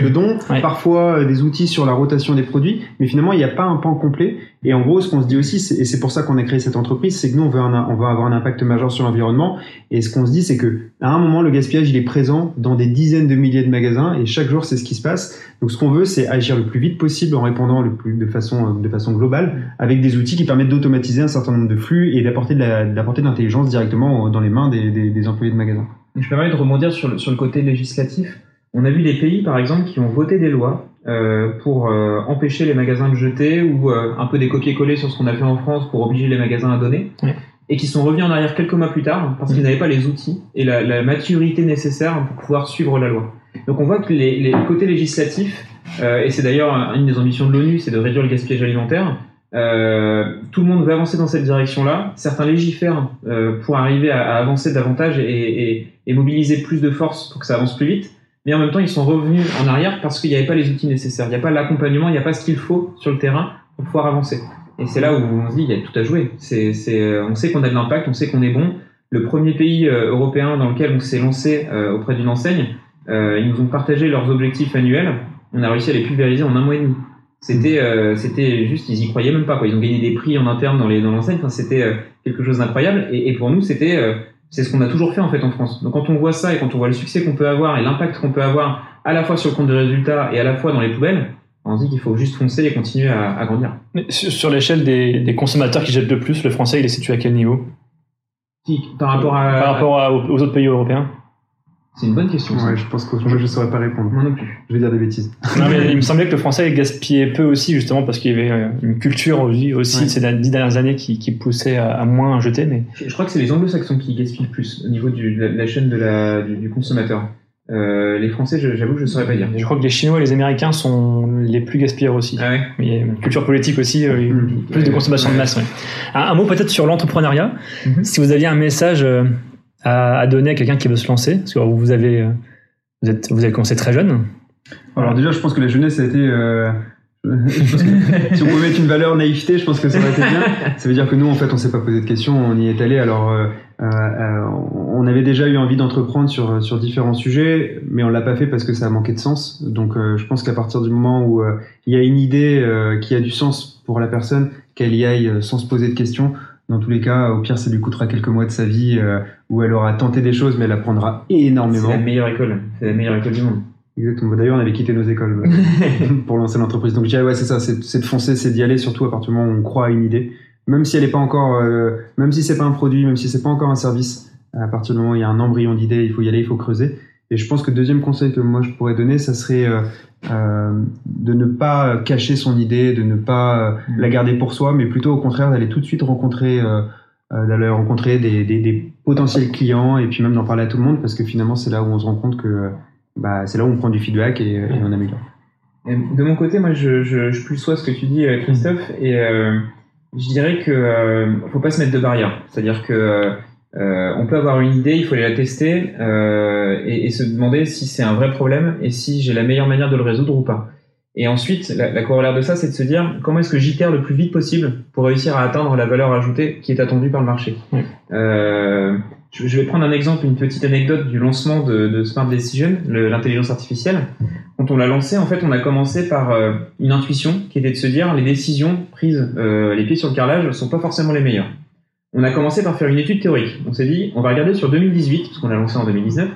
le don, parfois euh, des outils sur la rotation des produits, mais finalement il n'y a pas un pan complet. Et en gros, ce qu'on se dit aussi, et c'est pour ça qu'on a créé cette entreprise, c'est que nous on veut on avoir un impact majeur sur l'environnement. Et ce qu'on se dit, c'est que à un moment le gaspillage il est présent dans des dizaines de milliers de magasins et chaque jour c'est ce qui se passe. Donc ce qu'on veut, c'est agir le plus vite possible en répondant le plus de façon de façon globale avec des outils qui permettent d'automatiser un certain nombre de flux et d'apporter de d'apporter de l'intelligence directement dans les mains des, des, des employés de magasins. Je permets de rebondir sur le, sur le côté législatif. On a vu des pays, par exemple, qui ont voté des lois euh, pour euh, empêcher les magasins de jeter ou euh, un peu des copier-coller sur ce qu'on a fait en France pour obliger les magasins à donner. Et qui sont revenus en arrière quelques mois plus tard parce qu'ils n'avaient pas les outils et la, la maturité nécessaire pour pouvoir suivre la loi. Donc on voit que les, les côtés législatifs, et c'est d'ailleurs une des ambitions de l'ONU, c'est de réduire le gaspillage alimentaire. Euh, tout le monde veut avancer dans cette direction-là. Certains légifèrent euh, pour arriver à, à avancer davantage et, et, et, mobiliser plus de force pour que ça avance plus vite. Mais en même temps, ils sont revenus en arrière parce qu'il n'y avait pas les outils nécessaires. Il n'y a pas l'accompagnement, il n'y a pas ce qu'il faut sur le terrain pour pouvoir avancer. Et c'est là où on se dit, il y a tout à jouer. C'est, on sait qu'on a de l'impact, on sait qu'on est bon. Le premier pays euh, européen dans lequel on s'est lancé euh, auprès d'une enseigne, euh, ils nous ont partagé leurs objectifs annuels. On a réussi à les pulvériser en un mois et demi. C'était, euh, c'était juste, ils y croyaient même pas. Quoi. Ils ont gagné des prix en interne dans, les, dans l'enseigne. Enfin, c'était euh, quelque chose d'incroyable. Et, et pour nous, c'était, euh, c'est ce qu'on a toujours fait en fait en France. Donc quand on voit ça et quand on voit le succès qu'on peut avoir et l'impact qu'on peut avoir à la fois sur le compte de résultats et à la fois dans les poubelles, on se dit qu'il faut juste foncer et continuer à, à grandir. Mais sur, sur l'échelle des, des consommateurs qui jettent le plus, le français, il est situé à quel niveau? Par rapport à, Par rapport à- aux autres pays européens? C'est une bonne question. Ouais, je pense que moi, je saurais pas répondre. Moi non plus. Je vais dire des bêtises. Non, mais il me semblait que le français gaspillait peu aussi, justement, parce qu'il y avait euh, une culture aussi, aussi Ouais. ces dix dernières années qui, qui poussait à, à moins jeter. Mais Je crois que c'est les anglo-saxons qui gaspillent le plus au niveau du, de la- chaîne de la, du, du consommateur. Euh, les Français, j'avoue que je ne saurais pas dire. je crois que les Chinois et les Américains sont les plus gaspilleurs aussi. Ah ouais Mais il y a une culture politique aussi, euh, Mhm. plus de consommation de masse. ouais. Un, un mot peut-être sur l'entrepreneuriat. Mhm. Si vous aviez un message euh, à, donner à quelqu'un qui veut se lancer, parce que vous avez, euh, vous, êtes, vous commencé très jeune. Alors déjà, je pense que la jeunesse a été. euh, <laughs> si on pouvait mettre une valeur naïveté, je pense que ça aurait été bien. Ça veut dire que nous, en fait, on s'est pas posé de questions, on y est allé. Alors, euh, on avait déjà eu envie d'entreprendre sur sur différents sujets, mais on l'a pas fait parce que ça a manqué de sens. Donc, je pense qu'à partir du moment où il y a une idée qui a du sens pour la personne, qu'elle y aille sans se poser de questions. Dans tous les cas, au pire, ça lui coûtera quelques mois de sa vie euh, où elle aura tenté des choses, mais elle apprendra C'est énormément. la meilleure école. C'est la meilleure école du monde. Exactement. D'ailleurs, on avait quitté nos écoles euh, <laughs> pour lancer l'entreprise. Donc, je dirais, ouais, c'est ça, c'est c'est de foncer, c'est d'y aller, surtout à partir du moment où on croit à une idée. Même si elle n'est pas encore, euh, même si c'est pas un produit, même si c'est pas encore un service, à partir du moment où il y a un embryon d'idée, il faut y aller, il faut creuser. Et je pense que le deuxième conseil que moi je pourrais donner, ça serait euh, euh, de ne pas cacher son idée, de ne pas euh, la garder pour soi, mais plutôt au contraire d'aller tout de suite rencontrer, euh, d'aller rencontrer des, des, des potentiels clients et puis même d'en parler à tout le monde parce que finalement c'est là où on se rend compte que bah, c'est là où on prend du feedback et, et on améliore. De mon côté, moi, je, je, je plus sois ce que tu dis, Christophe, et euh, je dirais que faut pas se mettre de barrières. C'est-à-dire que euh, on peut avoir une idée, il faut aller la tester euh, et, et se demander si c'est un vrai problème et si j'ai la meilleure manière de le résoudre ou pas. Et ensuite, la, la corollaire de ça, c'est de se dire comment est-ce que j'itère le plus vite possible pour réussir à atteindre la valeur ajoutée qui est attendue par le marché? Oui. Euh, je je vais prendre un exemple, une petite anecdote du lancement de, de Smart Decision, l'intelligence artificielle. Quand on l'a lancé, en fait, on a commencé par euh, une intuition qui était de se dire les décisions prises euh, les pieds sur le carrelage ne sont pas forcément les meilleures. On a commencé par faire une étude théorique. On s'est dit, on va regarder sur 2018, parce qu'on l'a lancé en 2019.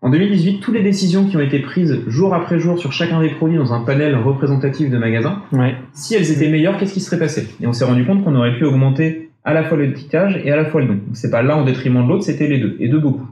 En 2018, toutes les décisions qui ont été prises jour après jour sur chacun des produits dans un panel représentatif de magasins, Ouais. si elles étaient meilleures, qu'est-ce qui serait passé? Et on s'est rendu compte qu'on aurait pu augmenter à la fois le ticage et à la fois le don. C'est pas l'un au détriment de l'autre, c'était les deux, et de beaucoup.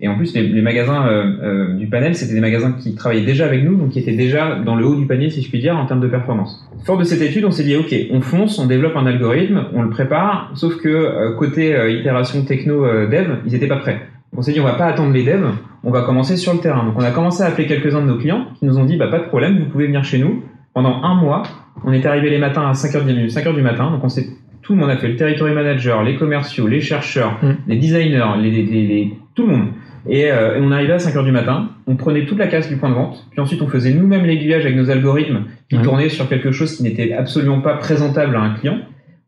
Et en plus, les, magasins euh, euh, du panel, c'était des magasins qui travaillaient déjà avec nous, donc qui étaient déjà dans le haut du panier, si je puis dire, en termes de performance. Fort de cette étude, on s'est dit, ok, on fonce, on développe un algorithme, on le prépare, sauf que euh, côté itération techno dev, ils étaient pas prêts. On s'est dit, on va pas attendre les devs, on va commencer sur le terrain. Donc on a commencé à appeler quelques-uns de nos clients qui nous ont dit, bah pas de problème, vous pouvez venir chez nous. Pendant un mois, on est arrivé les matins à 5h du, 5h du matin, donc on s'est tout le monde a fait le territory manager, les commerciaux, les chercheurs, Mm. les designers, les, les, les- les- tout le monde. Et, euh, et on arrivait à 5h du matin, on prenait toute la casse du point de vente, puis ensuite on faisait nous-mêmes l'aiguillage avec nos algorithmes qui tournaient sur quelque chose qui n'était absolument pas présentable à un client.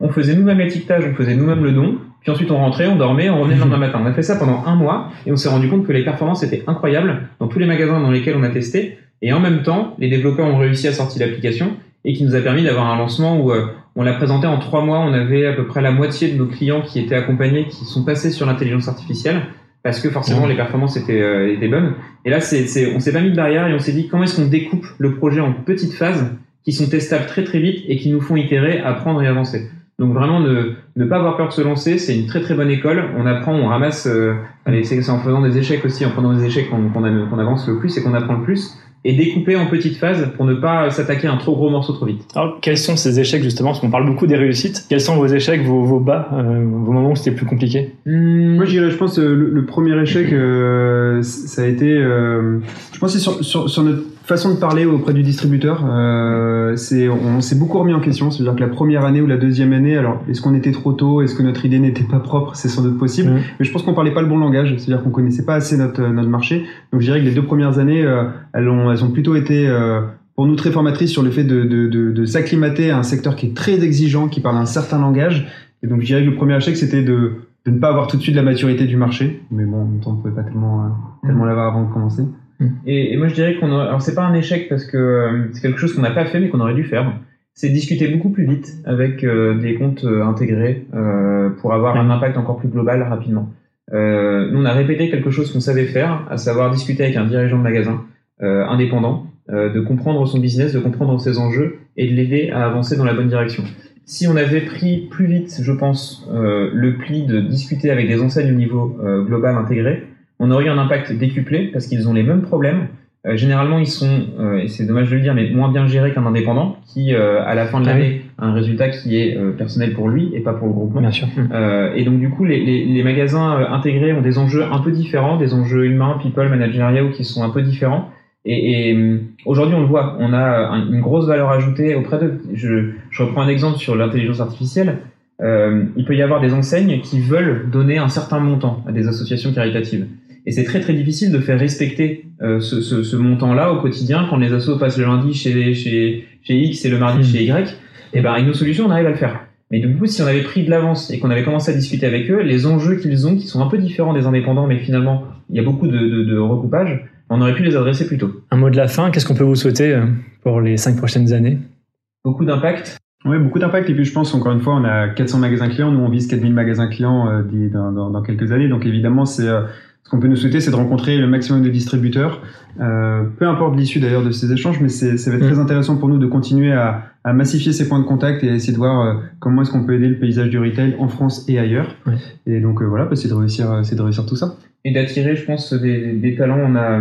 On faisait nous-mêmes l'étiquetage, on faisait nous-mêmes le don, puis ensuite on rentrait, on dormait, on revenait le lendemain matin. On a fait ça pendant un mois et on s'est rendu compte que les performances étaient incroyables dans tous les magasins dans lesquels on a testé. Et en même temps, les développeurs ont réussi à sortir l'application et qui nous a permis d'avoir un lancement où euh, on l'a présenté en trois mois. On avait à peu près la moitié de nos clients qui étaient accompagnés, qui sont passés sur l'intelligence artificielle parce que forcément Mmh. les performances étaient, euh, étaient bonnes. Et là, c'est, c'est, on s'est pas mis de barrière et on s'est dit comment est-ce qu'on découpe le projet en petites phases qui sont testables très très vite et qui nous font itérer, apprendre et avancer? Donc vraiment ne, ne pas avoir peur de se lancer, c'est une très très bonne école. On apprend, on ramasse. Euh, allez, c'est en faisant des échecs aussi, en prenant des échecs qu'on qu'on avance le plus et qu'on apprend le plus et découper en petites phases pour ne pas s'attaquer à un trop gros morceau trop vite. Alors, quels sont ces échecs justement? Parce qu'on parle beaucoup des réussites. Quels sont vos échecs, vos, vos bas, euh, vos moments où c'était plus compliqué? Hmm. Moi, je dirais, je pense, euh, le, premier échec, <laughs> euh, ça a été, euh, je pense, c'est sur, sur, sur, notre façon de parler auprès du distributeur. Euh, c'est, on s'est beaucoup remis en question. C'est-à-dire que la première année ou la deuxième année, alors, est-ce qu'on était trop tôt? Est-ce que notre idée n'était pas propre? C'est sans doute possible. Mmh. Mais je pense qu'on parlait pas le bon langage. C'est-à-dire qu'on connaissait pas assez notre, notre marché. Donc, je dirais que les deux premières années, elles ont elles ont plutôt été euh, pour nous très formatrices sur le fait de, de, de, de s'acclimater à un secteur qui est très exigeant, qui parle un certain langage. Et donc je dirais que le premier échec, c'était de, de ne pas avoir tout de suite la maturité du marché. Mais bon, en même temps, on ne pouvait pas tellement, euh, tellement l'avoir avant de commencer. Et, et, moi, je dirais qu'on aurait... Alors, c'est pas un échec parce que euh, c'est quelque chose qu'on n'a pas fait, mais qu'on aurait dû faire. C'est discuter beaucoup plus vite avec des comptes intégrés pour avoir un impact encore plus global rapidement. Euh, nous, on a répété quelque chose qu'on savait faire, à savoir discuter avec un dirigeant de magasin, euh, indépendant, euh, de comprendre son business, de comprendre ses enjeux et de l'aider à avancer dans la bonne direction. Si on avait pris plus vite, je pense, euh, le pli de discuter avec des enseignes au niveau global intégré, on aurait eu un impact décuplé parce qu'ils ont les mêmes problèmes. généralement, ils sont, et c'est dommage de le dire, mais moins bien gérés qu'un indépendant qui, à la fin de ah l'année, a un résultat qui est personnel pour lui et pas pour le groupement. Bien sûr. et donc, du coup, les, les, les, magasins intégrés ont des enjeux un peu différents, des enjeux humains, people, managériaux qui sont un peu différents. Et, et euh, aujourd'hui, on le voit, on a une grosse valeur ajoutée auprès d'eux. Je, je reprends un exemple sur l'intelligence artificielle. Euh, il peut y avoir des enseignes qui veulent donner un certain montant à des associations caritatives. Et c'est très très difficile de faire respecter euh, ce, ce, ce montant-là au quotidien quand les assos passent le lundi chez, chez, chez X et le mardi mmh. chez Y. Et eh ben, avec nos solutions, on arrive à le faire. Mais du coup, si on avait pris de l'avance et qu'on avait commencé à discuter avec eux, les enjeux qu'ils ont, qui sont un peu différents des indépendants, mais finalement, il y a beaucoup de, de, de recoupage, on aurait pu les adresser plus tôt. Un mot de la fin, qu'est-ce qu'on peut vous souhaiter euh, pour les cinq prochaines années? Beaucoup d'impact. Oui, beaucoup d'impact. Et puis je pense, encore une fois, on a 400 magasins clients. Nous, on vise 4000 magasins clients euh, dans, dans, quelques années. Donc évidemment, c'est euh, ce qu'on peut nous souhaiter, c'est de rencontrer le maximum de distributeurs. peu importe l'issue d'ailleurs de ces échanges, mais ça va être très mm. intéressant pour nous de continuer à, à, massifier ces points de contact et essayer de voir comment est-ce qu'on peut aider le paysage du retail en France et ailleurs. Et donc voilà, bah, c'est de réussir, c'est de réussir tout ça et d'attirer, je pense, des, des, talents. On a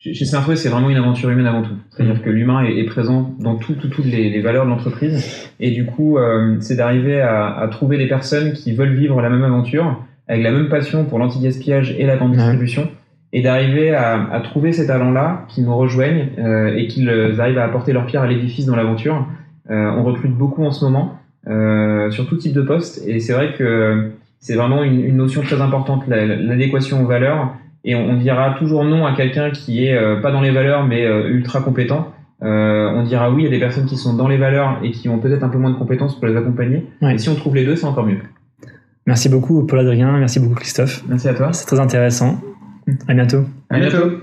chez Smartway, c'est vraiment une aventure humaine avant tout. C'est-à-dire que l'humain est, est, présent dans toutes tout, toutes les, les, valeurs de l'entreprise. Et du coup, euh, c'est d'arriver à, à, trouver des personnes qui veulent vivre la même aventure, avec la même passion pour l'anti-gaspillage et la grande distribution, et d'arriver à, à, trouver ces talents-là qui nous rejoignent euh, et qu'ils arrivent à apporter leur pierre à l'édifice dans l'aventure. Euh, on recrute beaucoup en ce moment euh, sur tout type de poste. Et c'est vrai que c'est vraiment une, une, notion très importante, l'adéquation aux valeurs. Et on, dira toujours non à quelqu'un qui est euh, pas dans les valeurs mais euh, ultra compétent. Euh, on dira oui à des personnes qui sont dans les valeurs et qui ont peut-être un peu moins de compétences pour les accompagner. Et si on trouve les deux, c'est encore mieux. Merci beaucoup Paul Adrien, merci beaucoup Christophe. Merci à toi. C'est très intéressant. À bientôt. À bientôt.